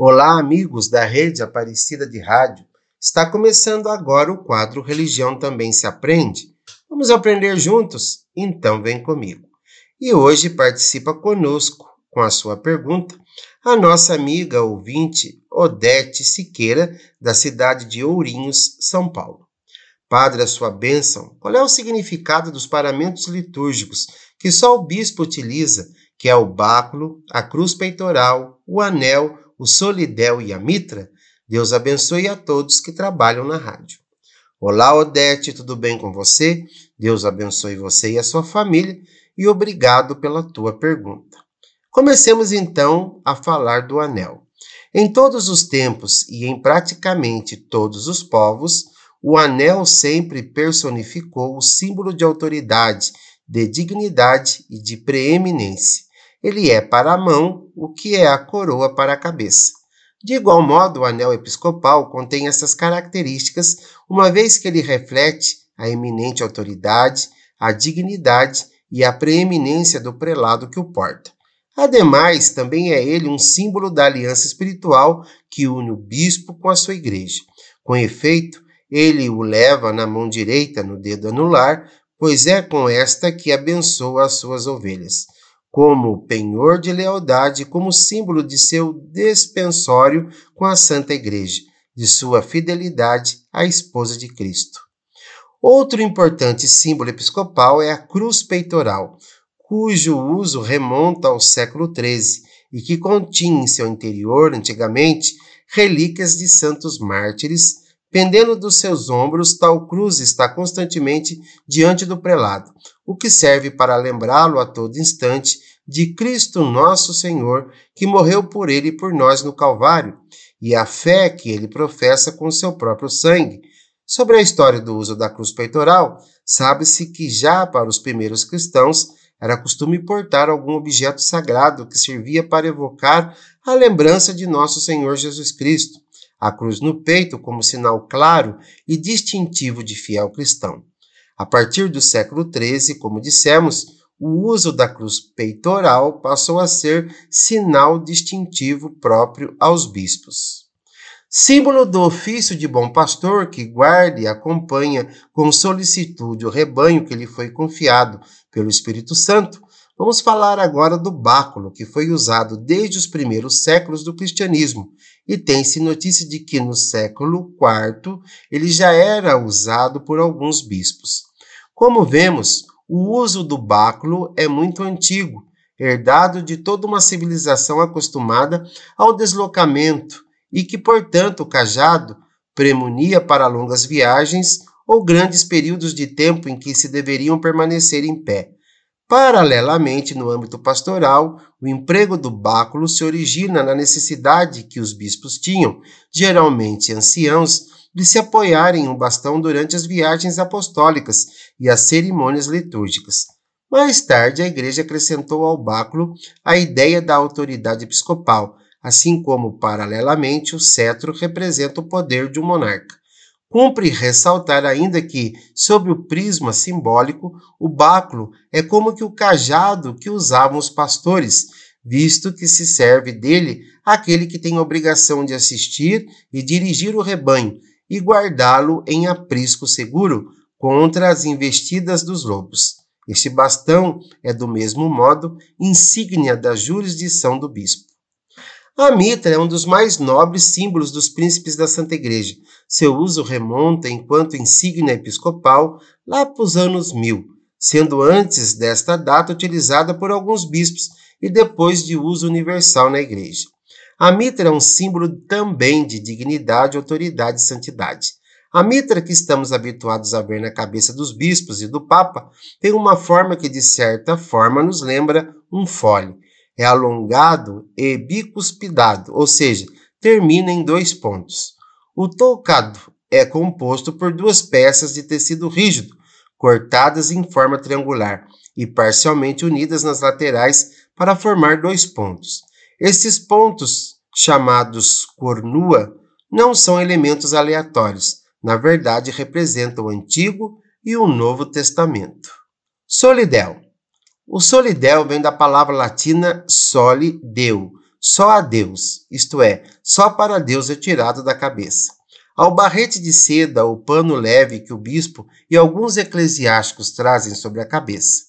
Olá, amigos da Rede Aparecida de Rádio. Está começando agora o quadro Religião Também Se Aprende. Vamos aprender juntos? Então vem comigo. E hoje participa conosco, com a sua pergunta, a nossa amiga ouvinte Odete Siqueira, da cidade de Ourinhos, São Paulo. Padre, a sua bênção, qual é o significado dos paramentos litúrgicos que só o bispo utiliza, que é o báculo, a cruz peitoral, o anel, o solidel e a mitra, Deus abençoe a todos que trabalham na rádio. Olá, Odete, tudo bem com você? Deus abençoe você e a sua família e obrigado pela tua pergunta. Comecemos então a falar do anel. Em todos os tempos e em praticamente todos os povos, o anel sempre personificou o símbolo de autoridade, de dignidade e de preeminência. Ele é para a mão o que é a coroa para a cabeça. De igual modo, o anel episcopal contém essas características, uma vez que ele reflete a eminente autoridade, a dignidade e a preeminência do prelado que o porta. Ademais, também é ele um símbolo da aliança espiritual que une o bispo com a sua igreja. Com efeito, ele o leva na mão direita, no dedo anular, pois é com esta que abençoa as suas ovelhas como penhor de lealdade, como símbolo de seu despensório com a Santa Igreja, de sua fidelidade à esposa de Cristo. Outro importante símbolo episcopal é a cruz peitoral, cujo uso remonta ao século XIII e que continha em seu interior, antigamente, relíquias de santos mártires. Pendendo dos seus ombros, tal cruz está constantemente diante do prelado, o que serve para lembrá-lo a todo instante de Cristo nosso Senhor, que morreu por ele e por nós no Calvário, e a fé que ele professa com seu próprio sangue. Sobre a história do uso da cruz peitoral, sabe-se que já para os primeiros cristãos era costume portar algum objeto sagrado que servia para evocar a lembrança de nosso Senhor Jesus Cristo, a cruz no peito como sinal claro e distintivo de fiel cristão. A partir do século XIII, como dissemos, o uso da cruz peitoral passou a ser sinal distintivo próprio aos bispos. Símbolo do ofício de bom pastor que guarda e acompanha com solicitude o rebanho que lhe foi confiado pelo Espírito Santo, vamos falar agora do báculo, que foi usado desde os primeiros séculos do cristianismo, e tem-se notícia de que no século IV ele já era usado por alguns bispos. Como vemos, o uso do báculo é muito antigo, herdado de toda uma civilização acostumada ao deslocamento e que, portanto, o cajado premunia para longas viagens ou grandes períodos de tempo em que se deveriam permanecer em pé. Paralelamente, no âmbito pastoral, o emprego do báculo se origina na necessidade que os bispos tinham, geralmente anciãos, de se apoiarem em um bastão durante as viagens apostólicas e as cerimônias litúrgicas. Mais tarde, a Igreja acrescentou ao báculo a ideia da autoridade episcopal, assim como, paralelamente, o cetro representa o poder de um monarca. Cumpre ressaltar ainda que, sob o prisma simbólico, o báculo é como que o cajado que usavam os pastores, visto que se serve dele aquele que tem obrigação de assistir e dirigir o rebanho, e guardá-lo em aprisco seguro contra as investidas dos lobos. Este bastão é, do mesmo modo, insígnia da jurisdição do bispo. A mitra é um dos mais nobres símbolos dos príncipes da Santa Igreja. Seu uso remonta, enquanto insígnia episcopal, lá para os anos mil, sendo antes desta data utilizada por alguns bispos e depois de uso universal na Igreja. A mitra é um símbolo também de dignidade, autoridade e santidade. A mitra que estamos habituados a ver na cabeça dos bispos e do Papa tem uma forma que, de certa forma, nos lembra um fole. É alongado e bicuspidado, ou seja, termina em dois pontos. O tocado é composto por duas peças de tecido rígido, cortadas em forma triangular e parcialmente unidas nas laterais para formar dois pontos. Esses pontos, chamados cornua, não são elementos aleatórios, na verdade representam o Antigo e o Novo Testamento. Solidel. O solidel vem da palavra latina soli deu, só a Deus, isto é, só para Deus é tirado da cabeça. Ao barrete de seda ou pano leve que o bispo e alguns eclesiásticos trazem sobre a cabeça.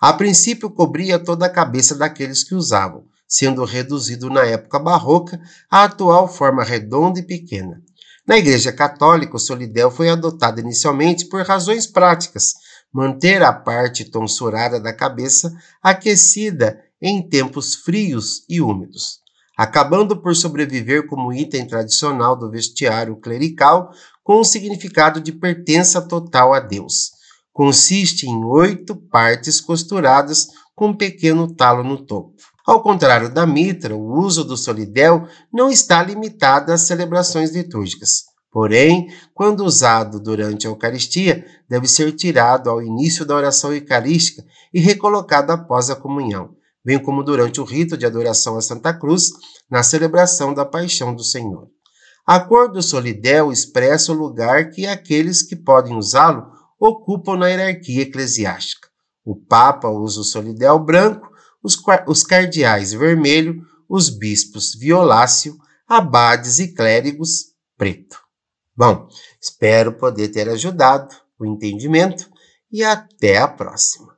A princípio cobria toda a cabeça daqueles que usavam, sendo reduzido na época barroca à atual forma redonda e pequena. Na Igreja Católica, o solidel foi adotado inicialmente por razões práticas, manter a parte tonsurada da cabeça aquecida em tempos frios e úmidos acabando por sobreviver como item tradicional do vestiário clerical com o significado de pertença total a Deus. Consiste em oito partes costuradas com um pequeno talo no topo. Ao contrário da mitra, o uso do solidel não está limitado às celebrações litúrgicas. Porém, quando usado durante a Eucaristia, deve ser tirado ao início da oração eucarística e recolocado após a comunhão bem como durante o rito de adoração a Santa Cruz, na celebração da paixão do Senhor. A cor do solidel expressa o lugar que aqueles que podem usá-lo ocupam na hierarquia eclesiástica. O Papa usa o solidel branco, os, os cardeais vermelho, os bispos violáceo, abades e clérigos preto. Bom, espero poder ter ajudado o entendimento e até a próxima.